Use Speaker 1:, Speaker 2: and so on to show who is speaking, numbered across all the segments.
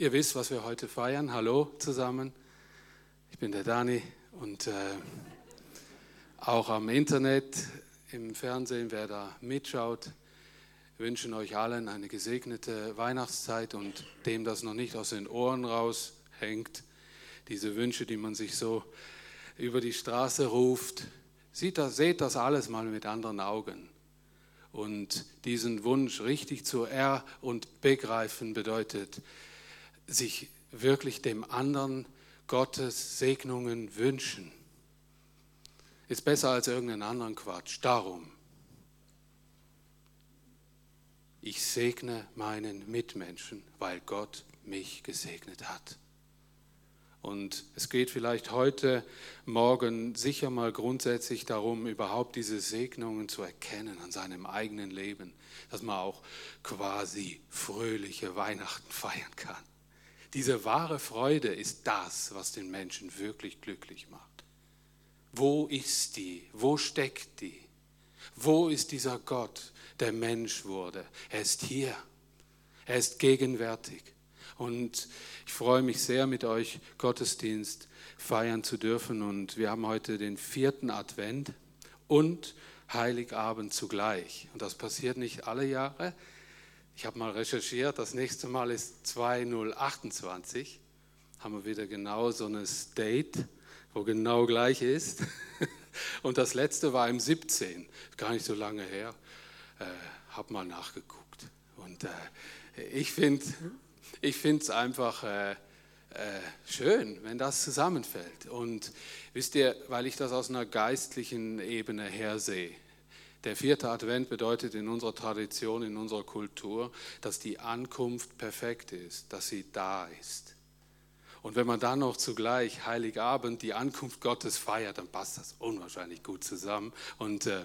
Speaker 1: Ihr wisst, was wir heute feiern. Hallo zusammen. Ich bin der Dani und äh, auch am Internet, im Fernsehen, wer da mitschaut, wünschen euch allen eine gesegnete Weihnachtszeit und dem das noch nicht aus den Ohren raushängt, diese Wünsche, die man sich so über die Straße ruft, das, seht das alles mal mit anderen Augen. Und diesen Wunsch richtig zu er und begreifen bedeutet, sich wirklich dem anderen Gottes Segnungen wünschen, ist besser als irgendeinen anderen Quatsch. Darum, ich segne meinen Mitmenschen, weil Gott mich gesegnet hat. Und es geht vielleicht heute Morgen sicher mal grundsätzlich darum, überhaupt diese Segnungen zu erkennen an seinem eigenen Leben, dass man auch quasi fröhliche Weihnachten feiern kann. Diese wahre Freude ist das, was den Menschen wirklich glücklich macht. Wo ist die? Wo steckt die? Wo ist dieser Gott, der Mensch wurde? Er ist hier. Er ist gegenwärtig. Und ich freue mich sehr, mit euch Gottesdienst feiern zu dürfen. Und wir haben heute den vierten Advent und Heiligabend zugleich. Und das passiert nicht alle Jahre, ich habe mal recherchiert, das nächste Mal ist 2028. Haben wir wieder genau so ein Date, wo genau gleich ist. Und das letzte war im 17, gar nicht so lange her. Äh, habe mal nachgeguckt. Und äh, ich finde es einfach äh, äh, schön, wenn das zusammenfällt. Und wisst ihr, weil ich das aus einer geistlichen Ebene her sehe, der vierte Advent bedeutet in unserer Tradition, in unserer Kultur, dass die Ankunft perfekt ist, dass sie da ist. Und wenn man dann noch zugleich Heiligabend die Ankunft Gottes feiert, dann passt das unwahrscheinlich gut zusammen. Und äh,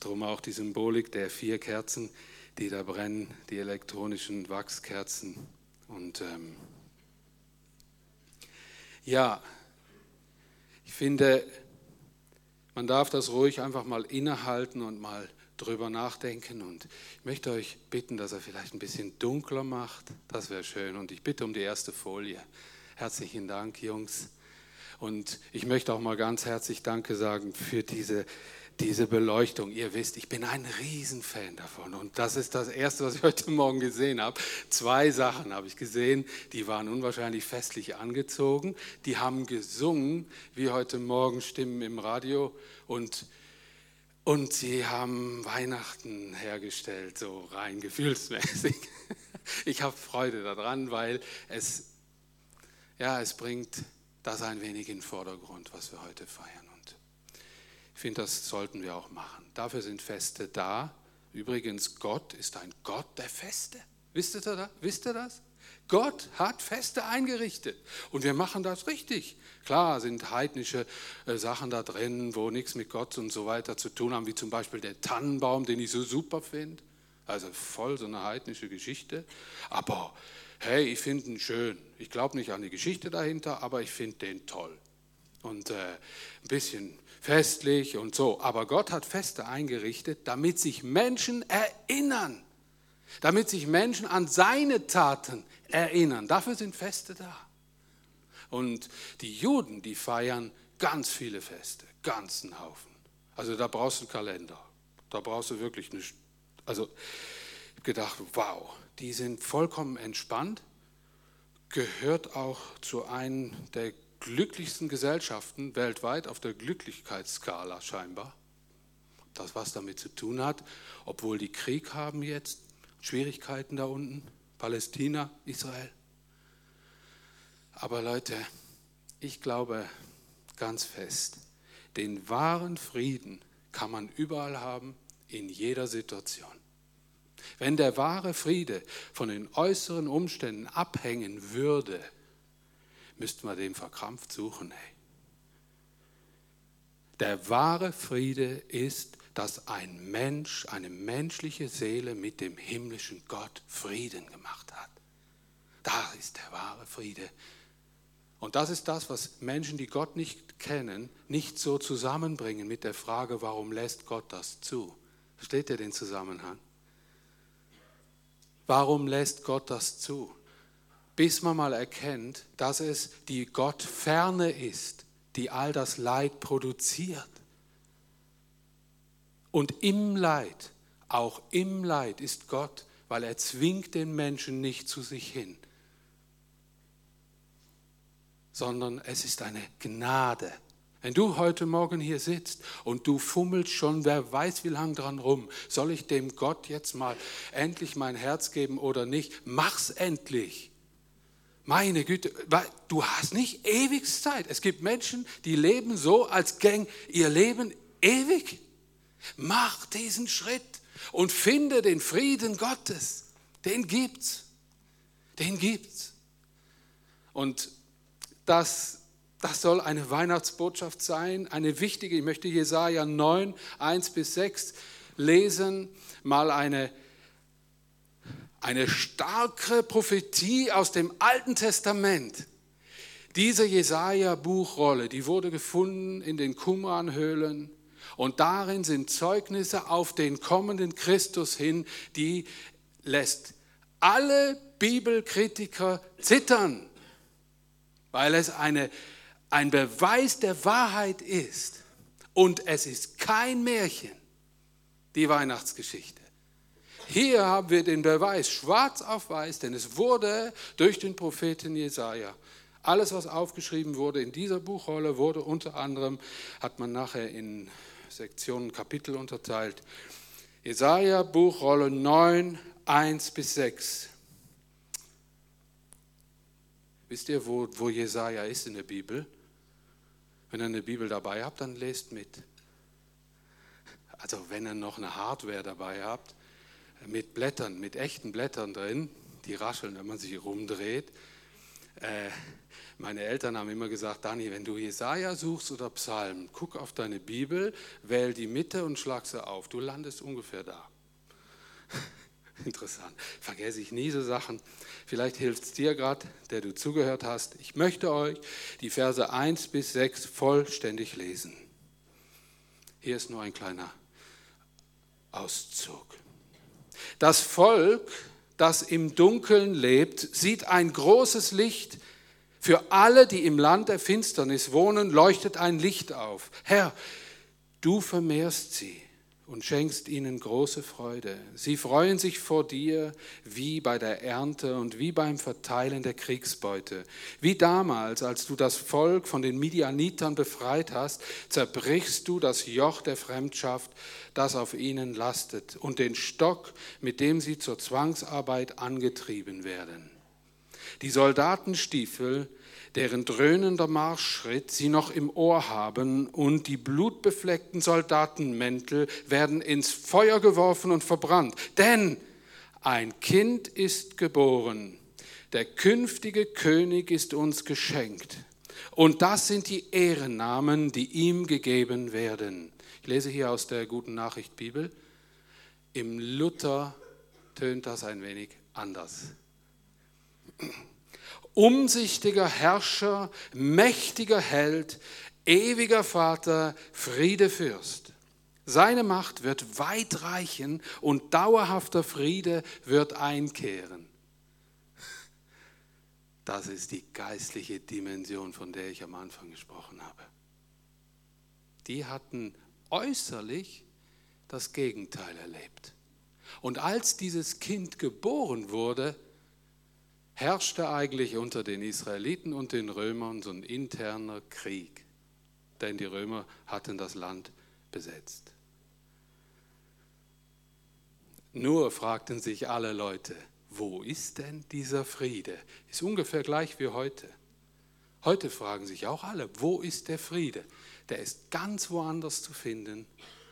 Speaker 1: darum auch die Symbolik der vier Kerzen, die da brennen, die elektronischen Wachskerzen. Und ähm, ja, ich finde, man darf das ruhig einfach mal innehalten und mal drüber nachdenken. Und ich möchte euch bitten, dass er vielleicht ein bisschen dunkler macht. Das wäre schön. Und ich bitte um die erste Folie. Herzlichen Dank, Jungs. Und ich möchte auch mal ganz herzlich Danke sagen für diese diese Beleuchtung. Ihr wisst, ich bin ein Riesenfan davon. Und das ist das Erste, was ich heute Morgen gesehen habe. Zwei Sachen habe ich gesehen, die waren unwahrscheinlich festlich angezogen. Die haben gesungen, wie heute Morgen Stimmen im Radio. Und, und sie haben Weihnachten hergestellt, so rein gefühlsmäßig. Ich habe Freude daran, weil es, ja, es bringt das ein wenig in den Vordergrund, was wir heute feiern. Ich finde, das sollten wir auch machen. Dafür sind Feste da. Übrigens, Gott ist ein Gott der Feste. Wisst ihr, das? Wisst ihr das? Gott hat Feste eingerichtet und wir machen das richtig. Klar sind heidnische äh, Sachen da drin, wo nichts mit Gott und so weiter zu tun haben, wie zum Beispiel der Tannenbaum, den ich so super finde. Also voll so eine heidnische Geschichte. Aber hey, ich finde ihn schön. Ich glaube nicht an die Geschichte dahinter, aber ich finde den toll. Und äh, ein bisschen festlich und so. Aber Gott hat Feste eingerichtet, damit sich Menschen erinnern. Damit sich Menschen an seine Taten erinnern. Dafür sind Feste da. Und die Juden, die feiern ganz viele Feste, ganzen Haufen. Also da brauchst du einen Kalender. Da brauchst du wirklich eine. Also ich habe gedacht, wow, die sind vollkommen entspannt. Gehört auch zu einem der glücklichsten Gesellschaften weltweit auf der Glücklichkeitsskala scheinbar. Das was damit zu tun hat, obwohl die Krieg haben jetzt, Schwierigkeiten da unten, Palästina, Israel. Aber Leute, ich glaube ganz fest, den wahren Frieden kann man überall haben, in jeder Situation. Wenn der wahre Friede von den äußeren Umständen abhängen würde, müssten wir den verkrampft suchen. Hey. Der wahre Friede ist, dass ein Mensch, eine menschliche Seele mit dem himmlischen Gott Frieden gemacht hat. Da ist der wahre Friede. Und das ist das, was Menschen, die Gott nicht kennen, nicht so zusammenbringen mit der Frage, warum lässt Gott das zu? Versteht ihr den Zusammenhang? Warum lässt Gott das zu? Bis man mal erkennt, dass es die Gottferne ist, die all das Leid produziert. Und im Leid, auch im Leid ist Gott, weil er zwingt den Menschen nicht zu sich hin, sondern es ist eine Gnade. Wenn du heute Morgen hier sitzt und du fummelst schon, wer weiß wie lang dran rum, soll ich dem Gott jetzt mal endlich mein Herz geben oder nicht? Mach's endlich. Meine Güte, du hast nicht ewig Zeit. Es gibt Menschen, die leben so, als gäng ihr Leben ewig. Mach diesen Schritt und finde den Frieden Gottes. Den gibt's. Den gibt's. Und das, das soll eine Weihnachtsbotschaft sein, eine wichtige. Ich möchte Jesaja 9, 1 bis 6 lesen, mal eine eine starke Prophetie aus dem Alten Testament. Diese Jesaja-Buchrolle, die wurde gefunden in den Qumran-Höhlen und darin sind Zeugnisse auf den kommenden Christus hin, die lässt alle Bibelkritiker zittern, weil es eine, ein Beweis der Wahrheit ist und es ist kein Märchen, die Weihnachtsgeschichte. Hier haben wir den Beweis schwarz auf weiß, denn es wurde durch den Propheten Jesaja. Alles, was aufgeschrieben wurde in dieser Buchrolle, wurde unter anderem, hat man nachher in Sektionen, Kapitel unterteilt. Jesaja, Buchrolle 9, 1 bis 6. Wisst ihr, wo, wo Jesaja ist in der Bibel? Wenn ihr eine Bibel dabei habt, dann lest mit. Also, wenn ihr noch eine Hardware dabei habt, mit Blättern, mit echten Blättern drin, die rascheln, wenn man sich rumdreht. Äh, meine Eltern haben immer gesagt, Dani, wenn du Jesaja suchst oder Psalm, guck auf deine Bibel, wähl die Mitte und schlag sie auf. Du landest ungefähr da. Interessant. Vergesse ich nie so Sachen. Vielleicht hilft es dir gerade, der du zugehört hast. Ich möchte euch die Verse 1 bis 6 vollständig lesen. Hier ist nur ein kleiner Auszug. Das Volk, das im Dunkeln lebt, sieht ein großes Licht. Für alle, die im Land der Finsternis wohnen, leuchtet ein Licht auf. Herr, du vermehrst sie und schenkst ihnen große Freude. Sie freuen sich vor dir wie bei der Ernte und wie beim Verteilen der Kriegsbeute. Wie damals, als du das Volk von den Midianitern befreit hast, zerbrichst du das Joch der Fremdschaft, das auf ihnen lastet, und den Stock, mit dem sie zur Zwangsarbeit angetrieben werden. Die Soldatenstiefel, deren dröhnender Marschschritt sie noch im Ohr haben, und die blutbefleckten Soldatenmäntel werden ins Feuer geworfen und verbrannt. Denn ein Kind ist geboren, der künftige König ist uns geschenkt. Und das sind die Ehrennamen, die ihm gegeben werden. Ich lese hier aus der Guten Nachricht Bibel. Im Luther tönt das ein wenig anders umsichtiger Herrscher, mächtiger Held, ewiger Vater, Friedefürst. Seine Macht wird weit reichen und dauerhafter Friede wird einkehren. Das ist die geistliche Dimension, von der ich am Anfang gesprochen habe. Die hatten äußerlich das Gegenteil erlebt. Und als dieses Kind geboren wurde, herrschte eigentlich unter den Israeliten und den Römern so ein interner Krieg, denn die Römer hatten das Land besetzt. Nur fragten sich alle Leute, wo ist denn dieser Friede? Ist ungefähr gleich wie heute. Heute fragen sich auch alle, wo ist der Friede? Der ist ganz woanders zu finden,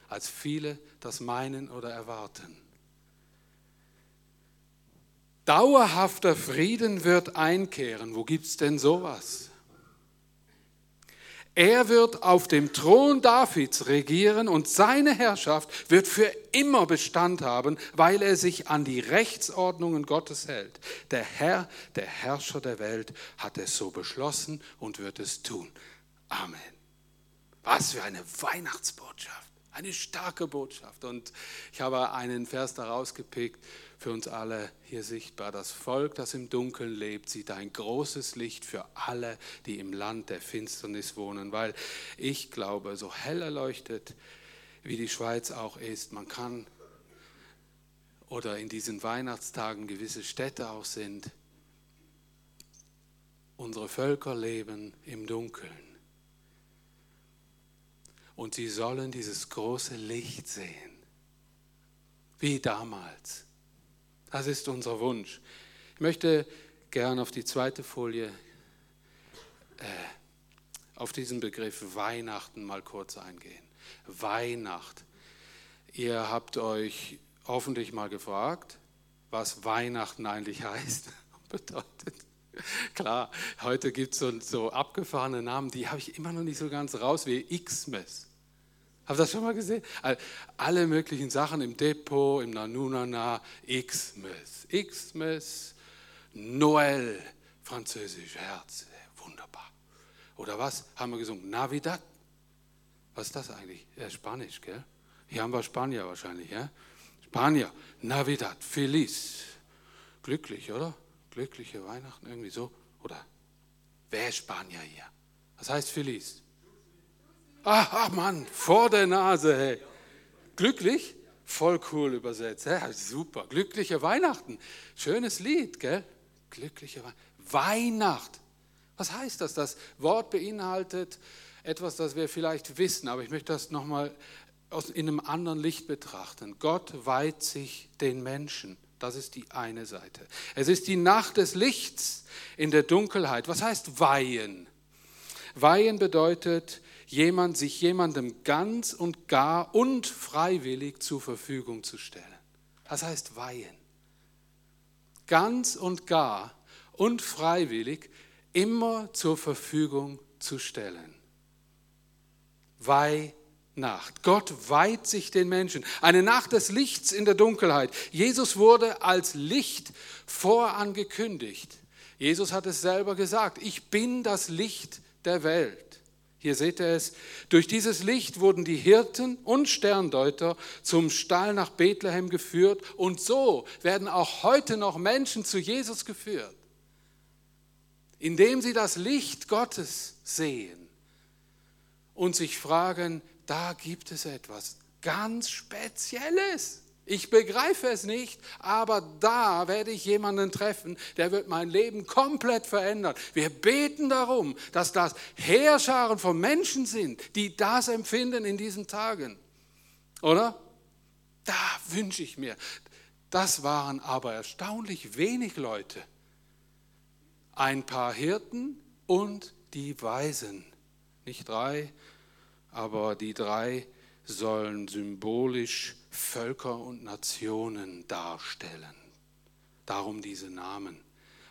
Speaker 1: als viele das meinen oder erwarten. Dauerhafter Frieden wird einkehren. Wo gibt es denn sowas? Er wird auf dem Thron Davids regieren und seine Herrschaft wird für immer Bestand haben, weil er sich an die Rechtsordnungen Gottes hält. Der Herr, der Herrscher der Welt, hat es so beschlossen und wird es tun. Amen. Was für eine Weihnachtsbotschaft. Eine starke Botschaft. Und ich habe einen Vers daraus gepickt, für uns alle hier sichtbar. Das Volk, das im Dunkeln lebt, sieht ein großes Licht für alle, die im Land der Finsternis wohnen. Weil ich glaube, so hell erleuchtet wie die Schweiz auch ist, man kann oder in diesen Weihnachtstagen gewisse Städte auch sind, unsere Völker leben im Dunkeln. Und sie sollen dieses große Licht sehen, wie damals. Das ist unser Wunsch. Ich möchte gern auf die zweite Folie, äh, auf diesen Begriff Weihnachten mal kurz eingehen. Weihnacht. Ihr habt euch hoffentlich mal gefragt, was Weihnachten eigentlich heißt und bedeutet. Klar, heute gibt es so, so abgefahrene Namen, die habe ich immer noch nicht so ganz raus, wie Xmas. Habt ihr das schon mal gesehen? Alle möglichen Sachen im Depot, im Nanunana, Xmas, Xmas, Noel, französisch, Herz, wunderbar. Oder was haben wir gesungen? Navidad. Was ist das eigentlich? Ja, Spanisch, gell? Hier haben wir Spanier wahrscheinlich, ja? Spanier, Navidad, Feliz. Glücklich, oder? Glückliche Weihnachten, irgendwie so. Oder wer ist Spanier hier? Was heißt Feliz? Ach, Mann, vor der Nase, hey. Glücklich? Voll cool übersetzt. Ja, super. Glückliche Weihnachten. Schönes Lied, gell? Glückliche Weihnachten. Weihnacht. Was heißt das? Das Wort beinhaltet etwas, das wir vielleicht wissen, aber ich möchte das nochmal in einem anderen Licht betrachten. Gott weiht sich den Menschen. Das ist die eine Seite. Es ist die Nacht des Lichts in der Dunkelheit. Was heißt weihen? Weihen bedeutet, jemand, sich jemandem ganz und gar und freiwillig zur Verfügung zu stellen. Das heißt weihen. Ganz und gar und freiwillig immer zur Verfügung zu stellen. Weih Nacht. Gott weiht sich den Menschen. Eine Nacht des Lichts in der Dunkelheit. Jesus wurde als Licht vorangekündigt. Jesus hat es selber gesagt, ich bin das Licht der Welt. Hier seht ihr es, durch dieses Licht wurden die Hirten und Sterndeuter zum Stall nach Bethlehem geführt und so werden auch heute noch Menschen zu Jesus geführt, indem sie das Licht Gottes sehen und sich fragen, da gibt es etwas ganz Spezielles. Ich begreife es nicht, aber da werde ich jemanden treffen, der wird mein Leben komplett verändern. Wir beten darum, dass das Heerscharen von Menschen sind, die das empfinden in diesen Tagen. Oder? Da wünsche ich mir. Das waren aber erstaunlich wenig Leute. Ein paar Hirten und die Weisen. Nicht drei, aber die drei sollen symbolisch Völker und Nationen darstellen. Darum diese Namen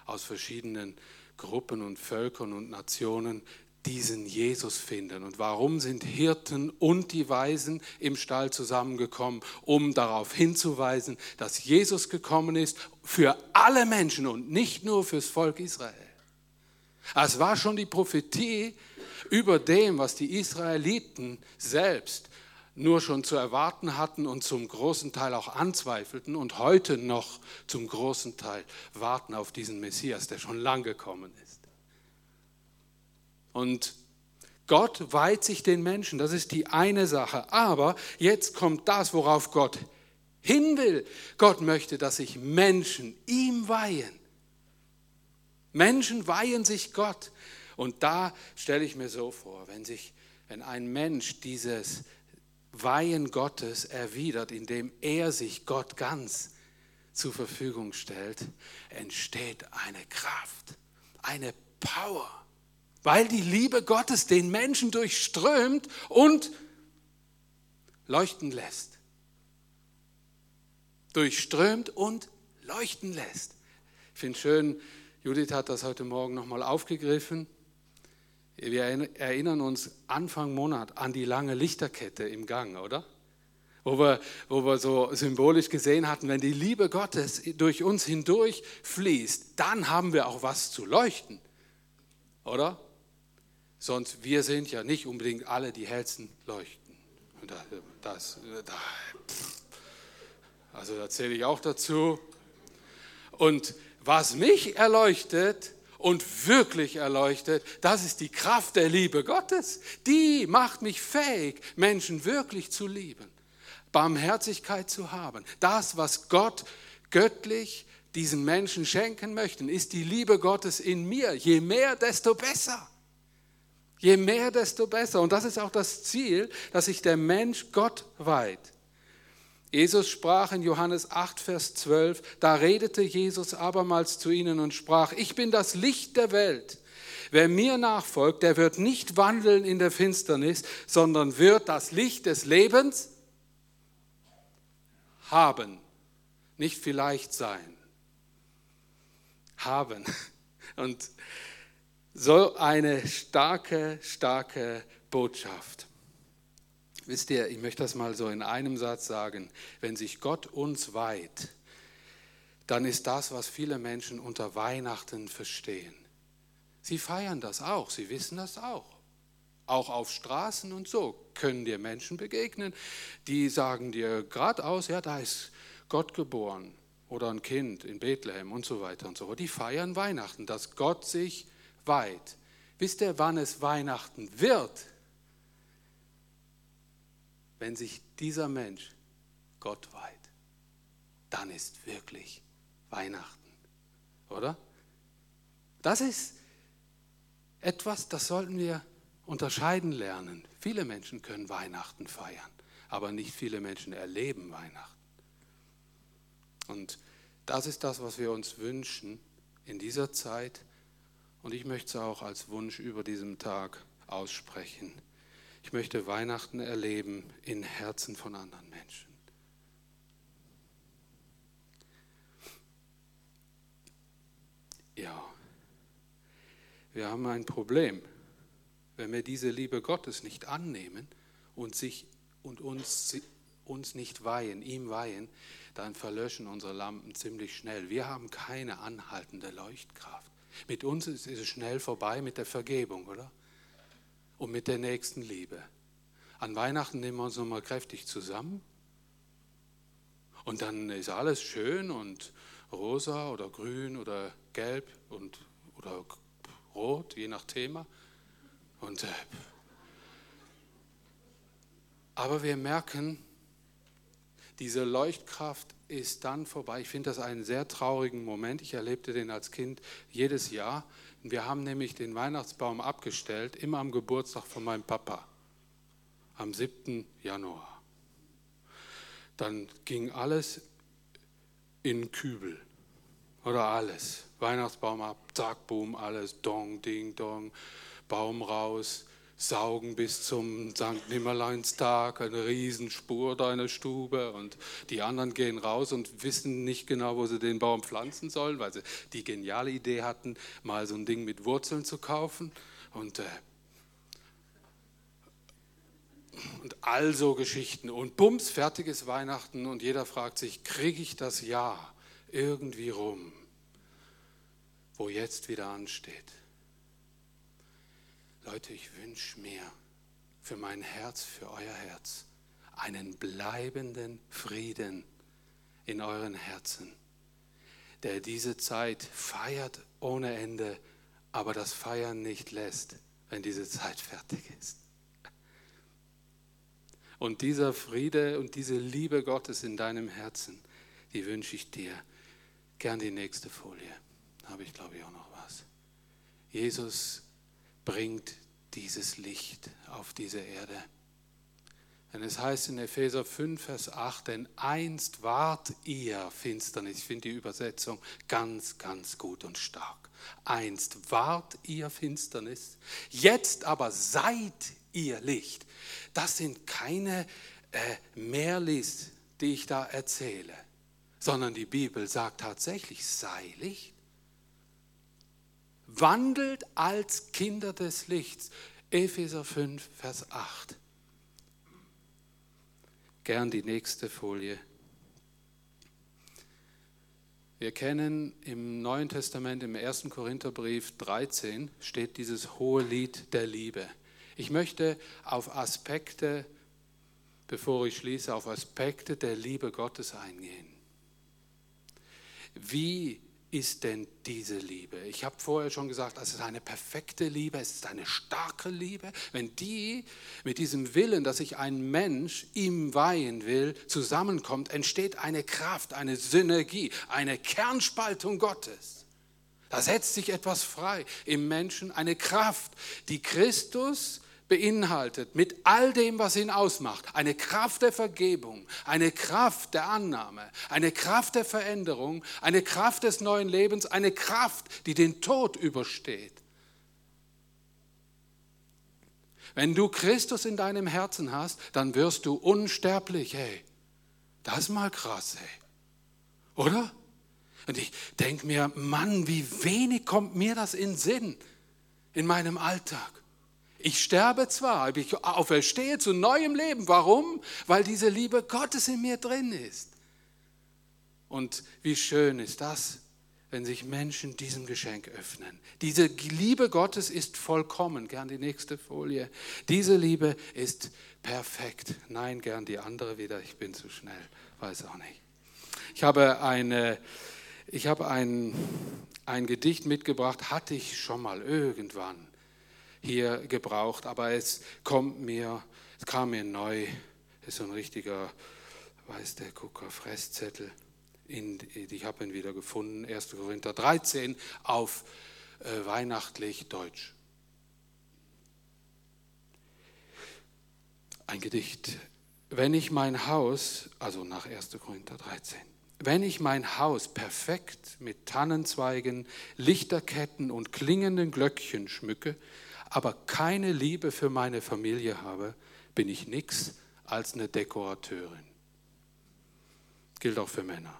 Speaker 1: aus verschiedenen Gruppen und Völkern und Nationen diesen Jesus finden. Und warum sind Hirten und die Weisen im Stall zusammengekommen? Um darauf hinzuweisen, dass Jesus gekommen ist für alle Menschen und nicht nur fürs Volk Israel. Es war schon die Prophetie über dem, was die Israeliten selbst nur schon zu erwarten hatten und zum großen Teil auch anzweifelten und heute noch zum großen Teil warten auf diesen Messias, der schon lang gekommen ist. Und Gott weiht sich den Menschen, das ist die eine Sache. Aber jetzt kommt das, worauf Gott hin will. Gott möchte, dass sich Menschen ihm weihen. Menschen weihen sich Gott. Und da stelle ich mir so vor, wenn, sich, wenn ein Mensch dieses Weihen Gottes erwidert, indem er sich Gott ganz zur Verfügung stellt, entsteht eine Kraft, eine Power, weil die Liebe Gottes den Menschen durchströmt und leuchten lässt. Durchströmt und leuchten lässt. Ich finde schön, Judith hat das heute Morgen nochmal aufgegriffen. Wir erinnern uns Anfang Monat an die lange Lichterkette im Gang, oder? Wo wir, wo wir so symbolisch gesehen hatten, wenn die Liebe Gottes durch uns hindurch fließt, dann haben wir auch was zu leuchten, oder? Sonst, wir sind ja nicht unbedingt alle die hellsten Leuchten. Das, das da, also da zähle ich auch dazu. Und was mich erleuchtet und wirklich erleuchtet, das ist die Kraft der Liebe Gottes. Die macht mich fähig, Menschen wirklich zu lieben, Barmherzigkeit zu haben. Das, was Gott göttlich diesen Menschen schenken möchte, ist die Liebe Gottes in mir. Je mehr, desto besser. Je mehr, desto besser. Und das ist auch das Ziel, dass sich der Mensch Gott weiht. Jesus sprach in Johannes 8, Vers 12, da redete Jesus abermals zu ihnen und sprach, ich bin das Licht der Welt. Wer mir nachfolgt, der wird nicht wandeln in der Finsternis, sondern wird das Licht des Lebens haben. Nicht vielleicht sein. Haben. Und so eine starke, starke Botschaft. Wisst ihr, ich möchte das mal so in einem Satz sagen. Wenn sich Gott uns weiht, dann ist das, was viele Menschen unter Weihnachten verstehen. Sie feiern das auch, sie wissen das auch. Auch auf Straßen und so können dir Menschen begegnen, die sagen dir geradeaus, ja, da ist Gott geboren oder ein Kind in Bethlehem und so weiter und so fort. Die feiern Weihnachten, dass Gott sich weiht. Wisst ihr, wann es Weihnachten wird? Wenn sich dieser Mensch Gott weiht, dann ist wirklich Weihnachten, oder? Das ist etwas, das sollten wir unterscheiden lernen. Viele Menschen können Weihnachten feiern, aber nicht viele Menschen erleben Weihnachten. Und das ist das, was wir uns wünschen in dieser Zeit. Und ich möchte es auch als Wunsch über diesem Tag aussprechen. Ich möchte Weihnachten erleben in Herzen von anderen Menschen. Ja, wir haben ein Problem. Wenn wir diese Liebe Gottes nicht annehmen und, sich, und uns, uns nicht weihen, ihm weihen, dann verlöschen unsere Lampen ziemlich schnell. Wir haben keine anhaltende Leuchtkraft. Mit uns ist es schnell vorbei mit der Vergebung, oder? Und mit der nächsten Liebe. An Weihnachten nehmen wir uns nochmal kräftig zusammen und dann ist alles schön und rosa oder grün oder gelb und, oder rot, je nach Thema. Und, äh, aber wir merken, diese Leuchtkraft ist dann vorbei. Ich finde das einen sehr traurigen Moment. Ich erlebte den als Kind jedes Jahr. Wir haben nämlich den Weihnachtsbaum abgestellt, immer am Geburtstag von meinem Papa, am 7. Januar. Dann ging alles in Kübel oder alles. Weihnachtsbaum ab, zack, boom, alles, dong, ding, dong, Baum raus, saugen bis zum St. Nimmerleinstag, eine Riesenspur da in der Stube und die anderen gehen raus und wissen nicht genau, wo sie den Baum pflanzen sollen, weil sie die geniale Idee hatten, mal so ein Ding mit Wurzeln zu kaufen und, äh, und all so Geschichten und bums, fertiges Weihnachten und jeder fragt sich, kriege ich das Jahr irgendwie rum, wo jetzt wieder ansteht? Leute, ich wünsche mir für mein Herz, für euer Herz, einen bleibenden Frieden in euren Herzen, der diese Zeit feiert ohne Ende, aber das Feiern nicht lässt, wenn diese Zeit fertig ist. Und dieser Friede und diese Liebe Gottes in deinem Herzen, die wünsche ich dir. Gern die nächste Folie. Da habe ich, glaube ich, auch noch was. Jesus bringt dieses Licht auf diese Erde. Denn es heißt in Epheser 5, Vers 8, denn einst wart ihr Finsternis. Ich finde die Übersetzung ganz, ganz gut und stark. Einst wart ihr Finsternis, jetzt aber seid ihr Licht. Das sind keine äh, Mehrlis, die ich da erzähle, sondern die Bibel sagt tatsächlich, sei Licht wandelt als Kinder des Lichts. Epheser 5, Vers 8. Gern die nächste Folie. Wir kennen im Neuen Testament, im 1. Korintherbrief 13, steht dieses hohe Lied der Liebe. Ich möchte auf Aspekte bevor ich schließe, auf Aspekte der Liebe Gottes eingehen. Wie ist denn diese Liebe? Ich habe vorher schon gesagt, es ist eine perfekte Liebe, es ist eine starke Liebe. Wenn die mit diesem Willen, dass sich ein Mensch ihm weihen will, zusammenkommt, entsteht eine Kraft, eine Synergie, eine Kernspaltung Gottes. Da setzt sich etwas frei im Menschen, eine Kraft, die Christus beinhaltet, mit all dem, was ihn ausmacht, eine Kraft der Vergebung, eine Kraft der Annahme, eine Kraft der Veränderung, eine Kraft des neuen Lebens, eine Kraft, die den Tod übersteht. Wenn du Christus in deinem Herzen hast, dann wirst du unsterblich, hey. Das ist mal krass, hey. Oder? Und ich denke mir, Mann, wie wenig kommt mir das in Sinn in meinem Alltag. Ich sterbe zwar, aber ich auferstehe zu neuem Leben. Warum? Weil diese Liebe Gottes in mir drin ist. Und wie schön ist das, wenn sich Menschen diesem Geschenk öffnen. Diese Liebe Gottes ist vollkommen. Gern die nächste Folie. Diese Liebe ist perfekt. Nein, gern die andere wieder. Ich bin zu schnell. Weiß auch nicht. Ich habe eine, ich habe ein, ein Gedicht mitgebracht, hatte ich schon mal irgendwann hier gebraucht, aber es kommt mir, es kam mir neu, ist so ein richtiger, weiß der Gucker, Fresszettel. In, ich habe ihn wieder gefunden, 1. Korinther 13 auf äh, weihnachtlich Deutsch. Ein Gedicht. Wenn ich mein Haus, also nach 1. Korinther 13, wenn ich mein Haus perfekt mit Tannenzweigen, Lichterketten und klingenden Glöckchen schmücke, aber keine Liebe für meine Familie habe, bin ich nichts als eine Dekorateurin. Gilt auch für Männer.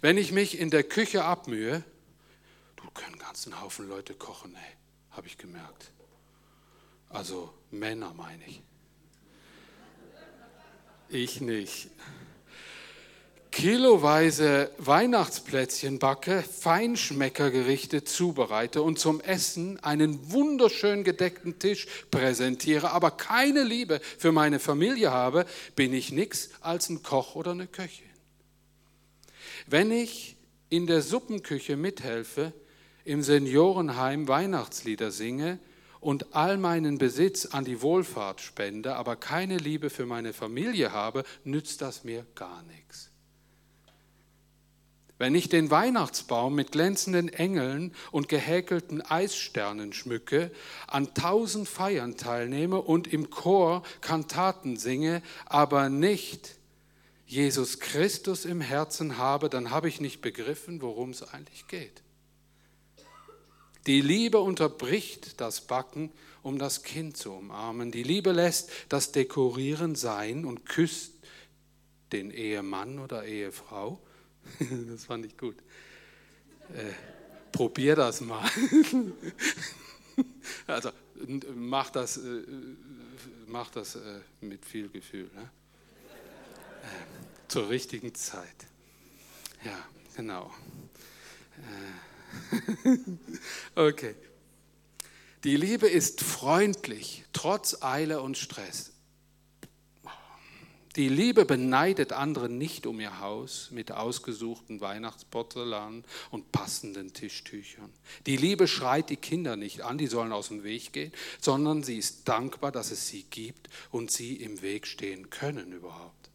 Speaker 1: Wenn ich mich in der Küche abmühe, du können ganzen Haufen Leute kochen, habe ich gemerkt. Also Männer meine ich. Ich nicht kiloweise Weihnachtsplätzchen backe, Feinschmeckergerichte zubereite und zum Essen einen wunderschön gedeckten Tisch präsentiere, aber keine Liebe für meine Familie habe, bin ich nichts als ein Koch oder eine Köchin. Wenn ich in der Suppenküche mithelfe, im Seniorenheim Weihnachtslieder singe und all meinen Besitz an die Wohlfahrt spende, aber keine Liebe für meine Familie habe, nützt das mir gar nichts. Wenn ich den Weihnachtsbaum mit glänzenden Engeln und gehäkelten Eissternen schmücke, an tausend Feiern teilnehme und im Chor Kantaten singe, aber nicht Jesus Christus im Herzen habe, dann habe ich nicht begriffen, worum es eigentlich geht. Die Liebe unterbricht das Backen, um das Kind zu umarmen. Die Liebe lässt das Dekorieren sein und küsst den Ehemann oder Ehefrau Das fand ich gut. Äh, probier das mal. also mach das, äh, mach das äh, mit viel Gefühl. Ne? Äh, zur richtigen Zeit. Ja, genau. Okay. Die Liebe ist freundlich, trotz Eile und Stress. Die Liebe beneidet andere nicht um ihr Haus mit ausgesuchten Weihnachtsporzellan und passenden Tischtüchern. Die Liebe schreit die Kinder nicht an, die sollen aus dem Weg gehen, sondern sie ist dankbar, dass es sie gibt und sie im Weg stehen können überhaupt.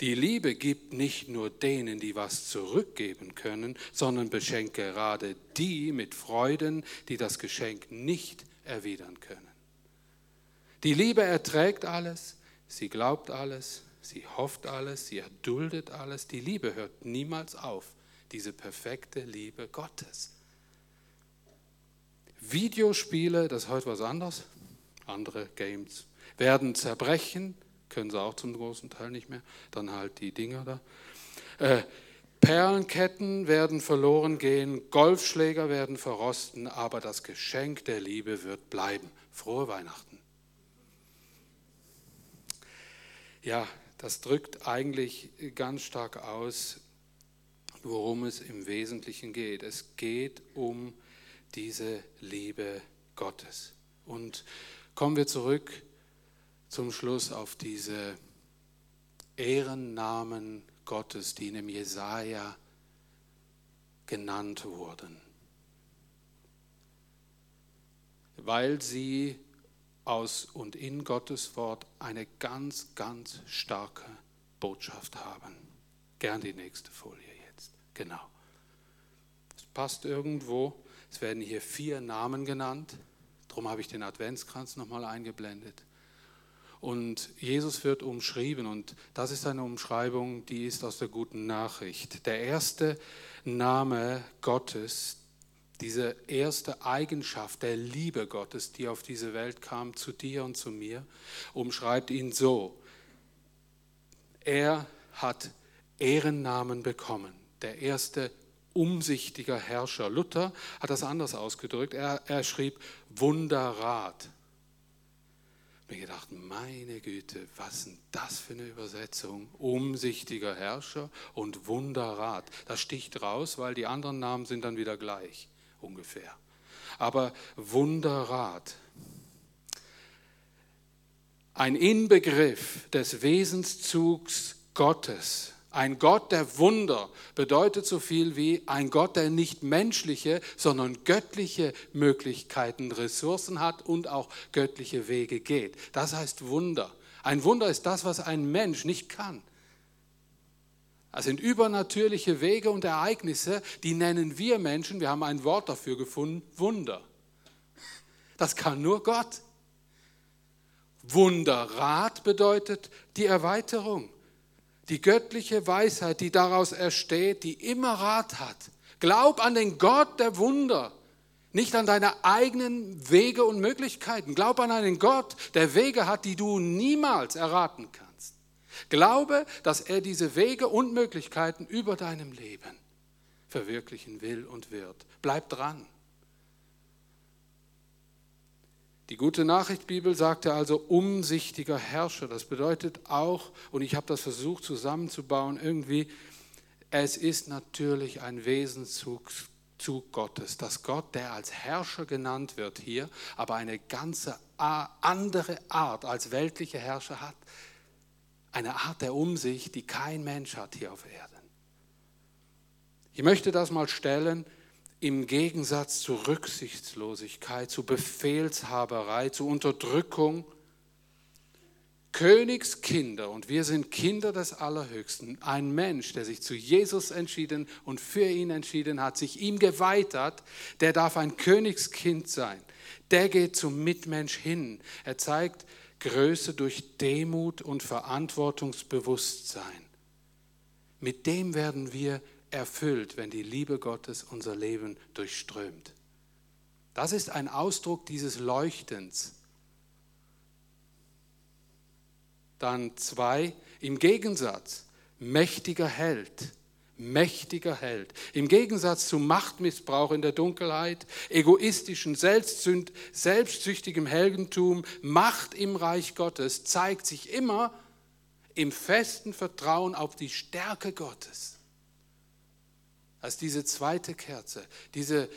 Speaker 1: Die Liebe gibt nicht nur denen, die was zurückgeben können, sondern beschenkt gerade die mit Freuden, die das Geschenk nicht erwidern können. Die Liebe erträgt alles, Sie glaubt alles, sie hofft alles, sie erduldet alles. Die Liebe hört niemals auf, diese perfekte Liebe Gottes. Videospiele, das ist heute was anderes, andere Games, werden zerbrechen, können sie auch zum großen Teil nicht mehr, dann halt die Dinger da. Äh, Perlenketten werden verloren gehen, Golfschläger werden verrosten, aber das Geschenk der Liebe wird bleiben. Frohe Weihnachten. Ja, das drückt eigentlich ganz stark aus, worum es im Wesentlichen geht. Es geht um diese Liebe Gottes. Und kommen wir zurück zum Schluss auf diese Ehrennamen Gottes, die in dem Jesaja genannt wurden. Weil sie aus und in Gottes Wort eine ganz, ganz starke Botschaft haben. Gern die nächste Folie jetzt. Genau. Es passt irgendwo. Es werden hier vier Namen genannt. Darum habe ich den Adventskranz nochmal eingeblendet. Und Jesus wird umschrieben und das ist eine Umschreibung, die ist aus der guten Nachricht. Der erste Name Gottes, diese erste Eigenschaft der Liebe Gottes, die auf diese Welt kam, zu dir und zu mir, umschreibt ihn so. Er hat Ehrennamen bekommen. Der erste umsichtiger Herrscher. Luther hat das anders ausgedrückt. Er, er schrieb Wunderrat. Ich mir gedacht, meine Güte, was denn das für eine Übersetzung? Umsichtiger Herrscher und Wunderrat. Das sticht raus, weil die anderen Namen sind dann wieder gleich ungefähr. Aber Wunderrat. Ein Inbegriff des Wesenszugs Gottes. Ein Gott der Wunder bedeutet so viel wie ein Gott, der nicht menschliche, sondern göttliche Möglichkeiten, Ressourcen hat und auch göttliche Wege geht. Das heißt Wunder. Ein Wunder ist das, was ein Mensch nicht kann. Das sind übernatürliche Wege und Ereignisse, die nennen wir Menschen, wir haben ein Wort dafür gefunden, Wunder. Das kann nur Gott. Wunderrat bedeutet die Erweiterung, die göttliche Weisheit, die daraus ersteht, die immer Rat hat. Glaub an den Gott der Wunder, nicht an deine eigenen Wege und Möglichkeiten. Glaub an einen Gott, der Wege hat, die du niemals erraten kannst. Glaube, dass er diese Wege und Möglichkeiten über deinem Leben verwirklichen will und wird. Bleib dran. Die gute Nachricht Bibel sagte also umsichtiger Herrscher. Das bedeutet auch, und ich habe das versucht zusammenzubauen, irgendwie, es ist natürlich ein Wesenszug Zug Gottes, dass Gott, der als Herrscher genannt wird hier, aber eine ganze andere Art als weltliche Herrscher hat eine Art der Umsicht, die kein Mensch hat hier auf Erden. Ich möchte das mal stellen im Gegensatz zu Rücksichtslosigkeit, zu Befehlshaberei, zu Unterdrückung. Königskinder, und wir sind Kinder des Allerhöchsten, ein Mensch, der sich zu Jesus entschieden und für ihn entschieden hat, sich ihm geweiht hat, der darf ein Königskind sein. Der geht zum Mitmensch hin. Er zeigt Größe durch Demut und Verantwortungsbewusstsein. Mit dem werden wir erfüllt, wenn die Liebe Gottes unser Leben durchströmt. Das ist ein Ausdruck dieses Leuchtens. Dann zwei, im Gegensatz, mächtiger Held mächtiger Held. Im Gegensatz zu Machtmissbrauch in der Dunkelheit, egoistischen, selbstsüchtigem Heldentum, Macht im Reich Gottes zeigt sich immer im festen Vertrauen auf die Stärke Gottes. Als diese zweite Kerze, diese,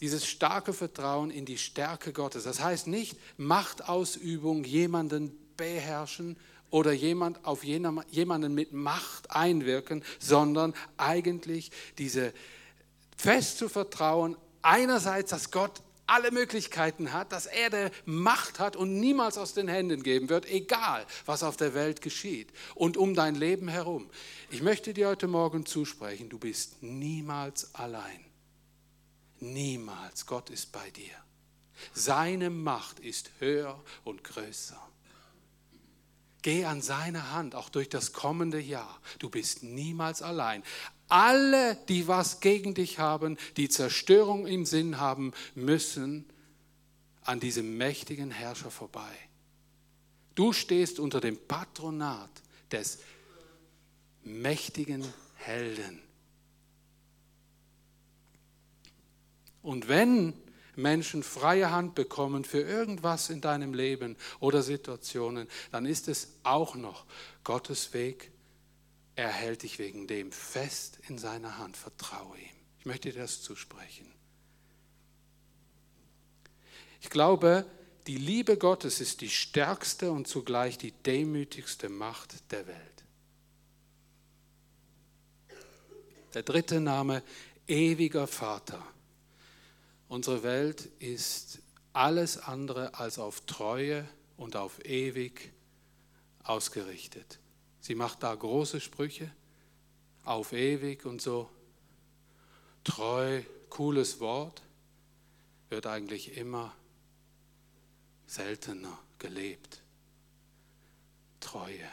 Speaker 1: dieses starke Vertrauen in die Stärke Gottes. Das heißt nicht Machtausübung, jemanden beherrschen oder jemand auf jemanden mit Macht einwirken, sondern eigentlich diese fest zu vertrauen, einerseits, dass Gott alle Möglichkeiten hat, dass er der Macht hat und niemals aus den Händen geben wird, egal was auf der Welt geschieht und um dein Leben herum. Ich möchte dir heute Morgen zusprechen, du bist niemals allein. Niemals. Gott ist bei dir. Seine Macht ist höher und größer. Geh an seine Hand, auch durch das kommende Jahr. Du bist niemals allein. Alle, die was gegen dich haben, die Zerstörung im Sinn haben, müssen an diesem mächtigen Herrscher vorbei. Du stehst unter dem Patronat des mächtigen Helden. Und wenn Menschen freie Hand bekommen für irgendwas in deinem Leben oder Situationen, dann ist es auch noch Gottes Weg. Er hält dich wegen dem fest in seiner Hand. Vertraue ihm. Ich möchte dir das zusprechen. Ich glaube, die Liebe Gottes ist die stärkste und zugleich die demütigste Macht der Welt. Der dritte Name, ewiger Vater. Unsere Welt ist alles andere als auf Treue und auf ewig ausgerichtet. Sie macht da große Sprüche, auf ewig und so. Treu, cooles Wort, wird eigentlich immer seltener gelebt. Treue.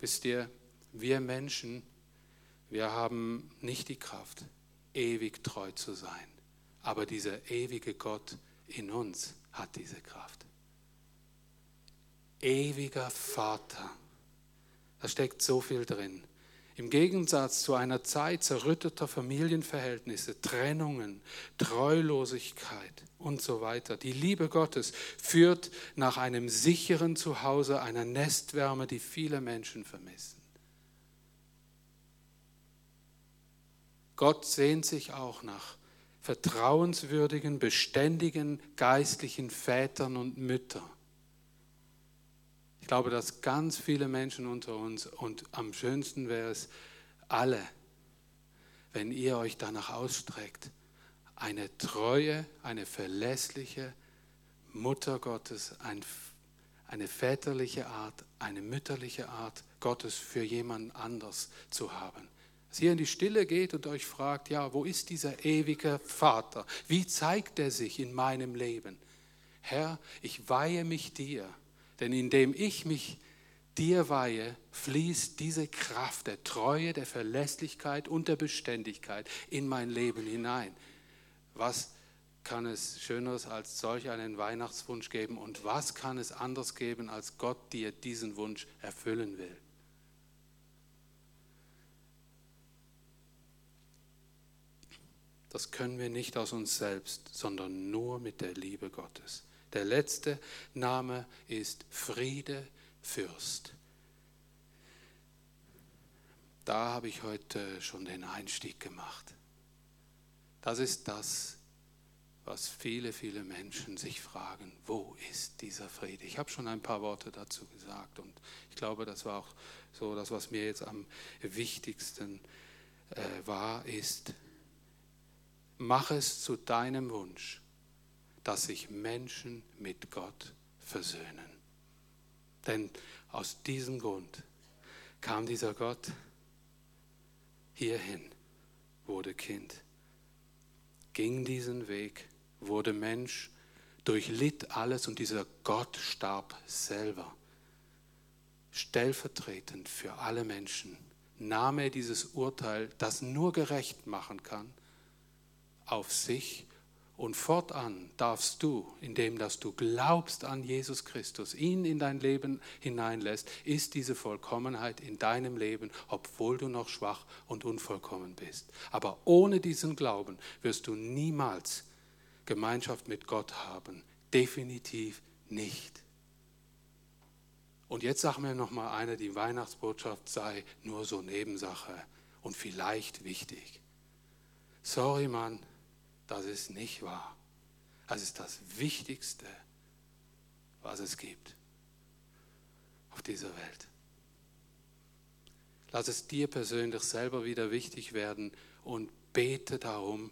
Speaker 1: Wisst ihr, wir Menschen, wir haben nicht die Kraft, ewig treu zu sein. Aber dieser ewige Gott in uns hat diese Kraft. Ewiger Vater. Da steckt so viel drin. Im Gegensatz zu einer Zeit zerrütteter Familienverhältnisse, Trennungen, Treulosigkeit und so weiter. Die Liebe Gottes führt nach einem sicheren Zuhause, einer Nestwärme, die viele Menschen vermissen. Gott sehnt sich auch nach vertrauenswürdigen, beständigen geistlichen Vätern und Müttern ich glaube, dass ganz viele Menschen unter uns und am schönsten wäre es alle, wenn ihr euch danach ausstreckt, eine treue, eine verlässliche Mutter Gottes, ein, eine väterliche Art, eine mütterliche Art Gottes für jemand anders zu haben. Dass ihr in die Stille geht und euch fragt, ja, wo ist dieser ewige Vater? Wie zeigt er sich in meinem Leben? Herr, ich weihe mich dir denn indem ich mich dir weihe, fließt diese Kraft der Treue, der Verlässlichkeit und der Beständigkeit in mein Leben hinein. Was kann es Schöneres als solch einen Weihnachtswunsch geben und was kann es anders geben, als Gott dir diesen Wunsch erfüllen will? Das können wir nicht aus uns selbst, sondern nur mit der Liebe Gottes. Der letzte Name ist Friede Fürst. Da habe ich heute schon den Einstieg gemacht. Das ist das, was viele, viele Menschen sich fragen, wo ist dieser Friede? Ich habe schon ein paar Worte dazu gesagt und ich glaube, das war auch so das, was mir jetzt am wichtigsten äh, war, ist, mach es zu deinem Wunsch, dass sich Menschen mit Gott versöhnen. Denn aus diesem Grund kam dieser Gott hierhin, wurde Kind, ging diesen Weg, wurde Mensch, durchlitt alles und dieser Gott starb selber. Stellvertretend für alle Menschen nahm er dieses Urteil, das nur gerecht machen kann, auf sich und fortan darfst du, indem dass du glaubst an Jesus Christus, ihn in dein Leben hineinlässt, ist diese Vollkommenheit in deinem Leben, obwohl du noch schwach und unvollkommen bist. Aber ohne diesen Glauben wirst du niemals Gemeinschaft mit Gott haben. Definitiv nicht. Und jetzt sag mir noch mal einer, die Weihnachtsbotschaft sei nur so Nebensache und vielleicht wichtig. Sorry, Mann, das ist nicht wahr. Das ist das Wichtigste, was es gibt auf dieser Welt. Lass es dir persönlich selber wieder wichtig werden und bete darum.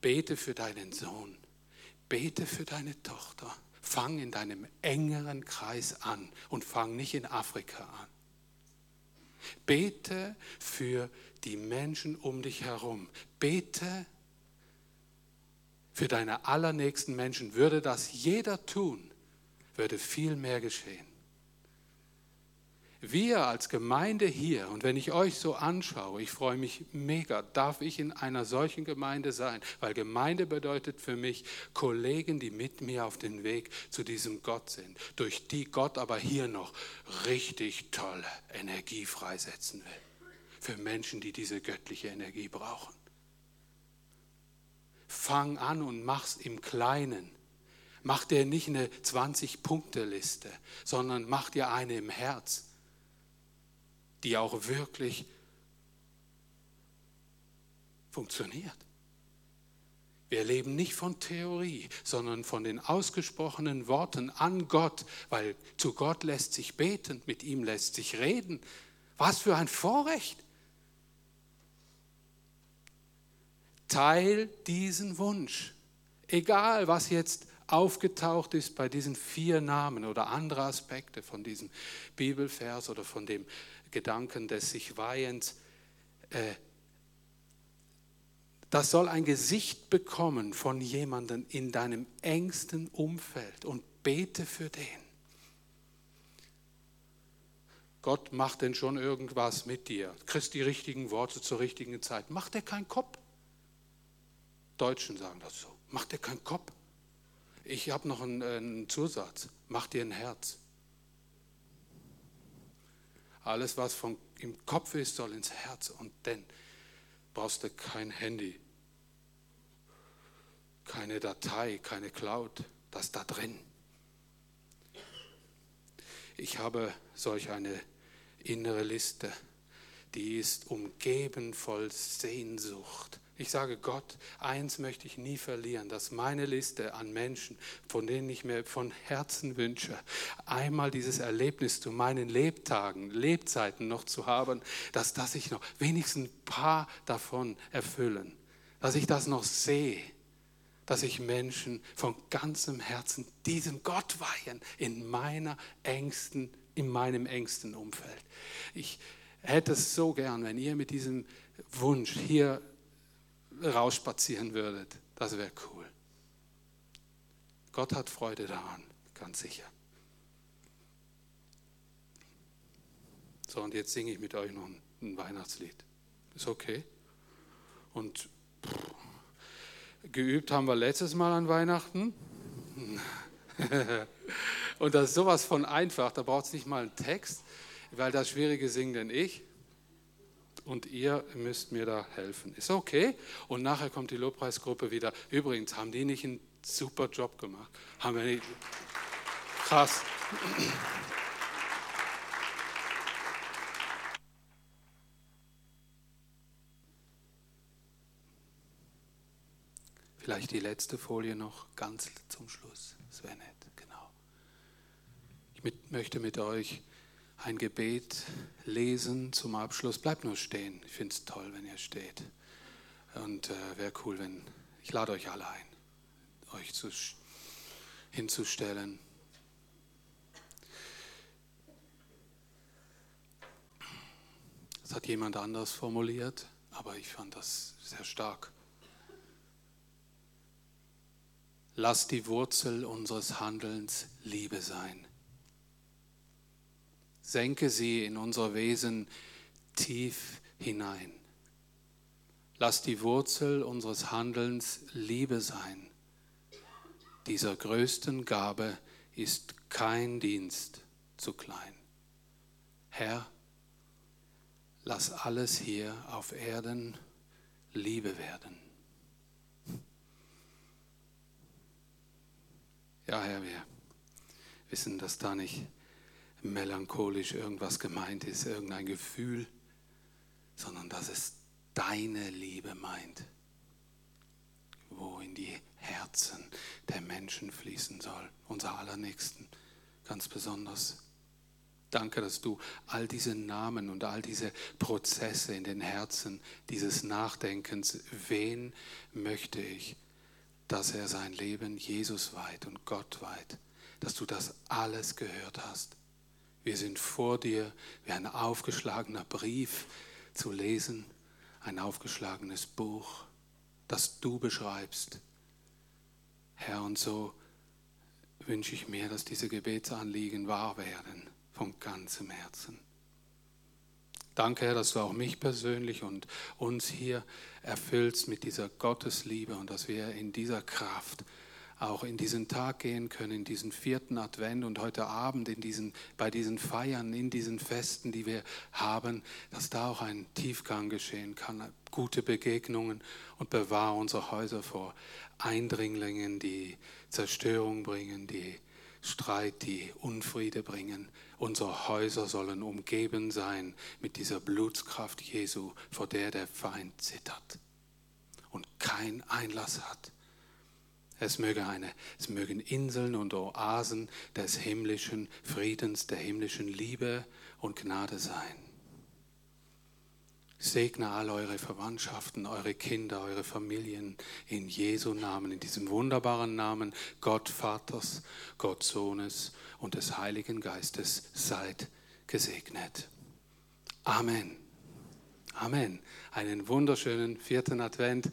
Speaker 1: Bete für deinen Sohn. Bete für deine Tochter. Fang in deinem engeren Kreis an und fang nicht in Afrika an. Bete für die Menschen um dich herum. Bete für deine allernächsten Menschen. Würde das jeder tun, würde viel mehr geschehen. Wir als Gemeinde hier, und wenn ich euch so anschaue, ich freue mich mega, darf ich in einer solchen Gemeinde sein, weil Gemeinde bedeutet für mich Kollegen, die mit mir auf den Weg zu diesem Gott sind, durch die Gott aber hier noch richtig tolle Energie freisetzen will. Für Menschen, die diese göttliche Energie brauchen. Fang an und mach's im Kleinen. Mach dir nicht eine 20-Punkte-Liste, sondern mach dir eine im Herz, die auch wirklich funktioniert. Wir leben nicht von Theorie, sondern von den ausgesprochenen Worten an Gott, weil zu Gott lässt sich beten, mit ihm lässt sich reden. Was für ein Vorrecht. Teil diesen Wunsch. Egal, was jetzt aufgetaucht ist bei diesen vier Namen oder andere Aspekte von diesem Bibelvers oder von dem Gedanken des sich Weihens, äh, das soll ein Gesicht bekommen von jemandem in deinem engsten Umfeld und bete für den. Gott macht denn schon irgendwas mit dir. Kriegst die richtigen Worte zur richtigen Zeit. Macht er keinen Kopf? Deutschen sagen das so. Macht er keinen Kopf? Ich habe noch einen, einen Zusatz. Mach dir ein Herz. Alles, was vom, im Kopf ist, soll ins Herz. Und dann brauchst du kein Handy, keine Datei, keine Cloud. Das da drin. Ich habe solch eine innere Liste, die ist umgeben voll Sehnsucht ich sage Gott, eins möchte ich nie verlieren, dass meine Liste an Menschen, von denen ich mir von Herzen wünsche, einmal dieses Erlebnis zu meinen Lebtagen, Lebzeiten noch zu haben, dass, dass ich noch wenigstens ein paar davon erfüllen, dass ich das noch sehe, dass ich Menschen von ganzem Herzen diesem Gott weihen in meiner engsten, in meinem engsten Umfeld. Ich hätte es so gern, wenn ihr mit diesem Wunsch hier rausspazieren würdet. Das wäre cool. Gott hat Freude daran, ganz sicher. So, und jetzt singe ich mit euch noch ein, Weihnachtslied. Ist okay? Und pff, geübt haben wir letztes Mal an Weihnachten. und das ist sowas von einfach, da braucht es nicht mal einen Text, weil das Schwierige singt denn ich und ihr müsst mir da helfen. Ist okay? Und nachher kommt die Lobpreisgruppe wieder. Übrigens, haben die nicht einen super Job gemacht? Haben wir nicht? Krass. Vielleicht die letzte Folie noch ganz zum Schluss. Das wäre nett, genau. Ich mit, möchte mit euch ein Gebet lesen zum Abschluss. Bleibt nur stehen. Ich finde es toll, wenn ihr steht. Und äh, wäre cool, wenn ich lade euch alle ein, euch zu, hinzustellen. Das hat jemand anders formuliert, aber ich fand das sehr stark. Lass die Wurzel unseres Handelns Liebe sein. Senke sie in unser Wesen tief hinein. Lass die Wurzel unseres Handelns Liebe sein. Dieser größten Gabe ist kein Dienst zu klein. Herr, lass alles hier auf Erden Liebe werden. Ja, Herr, wir wissen, dass da nicht melancholisch irgendwas gemeint ist, irgendein Gefühl, sondern dass es deine Liebe meint, wo in die Herzen der Menschen fließen soll, unser Allernächsten ganz besonders. Danke, dass du all diese Namen und all diese Prozesse in den Herzen dieses Nachdenkens, wen möchte ich, dass er sein Leben Jesus weit und Gott weit, dass du das alles gehört hast wir sind vor dir wie ein aufgeschlagener Brief zu lesen, ein aufgeschlagenes Buch, das du beschreibst. Herr, und so wünsche ich mir, dass diese Gebetsanliegen wahr werden von ganzem Herzen. Danke, Herr, dass du auch mich persönlich und uns hier erfüllst mit dieser Gottesliebe und dass wir in dieser Kraft auch in diesen Tag gehen können, in diesen vierten Advent und heute Abend in diesen, bei diesen Feiern, in diesen Festen, die wir haben, dass da auch ein Tiefgang geschehen kann, gute Begegnungen und bewahre unsere Häuser vor Eindringlingen, die Zerstörung bringen, die Streit, die Unfriede bringen. Unsere Häuser sollen umgeben sein mit dieser Blutskraft Jesu, vor der der Feind zittert und kein Einlass hat Es, möge eine, es mögen Inseln und Oasen des himmlischen Friedens, der himmlischen Liebe und Gnade sein. Segne all eure Verwandtschaften, eure Kinder, eure Familien in Jesu Namen, in diesem wunderbaren Namen Gott Vaters, Gott Sohnes und des Heiligen Geistes. Seid gesegnet. Amen. Amen. Einen wunderschönen vierten Advent.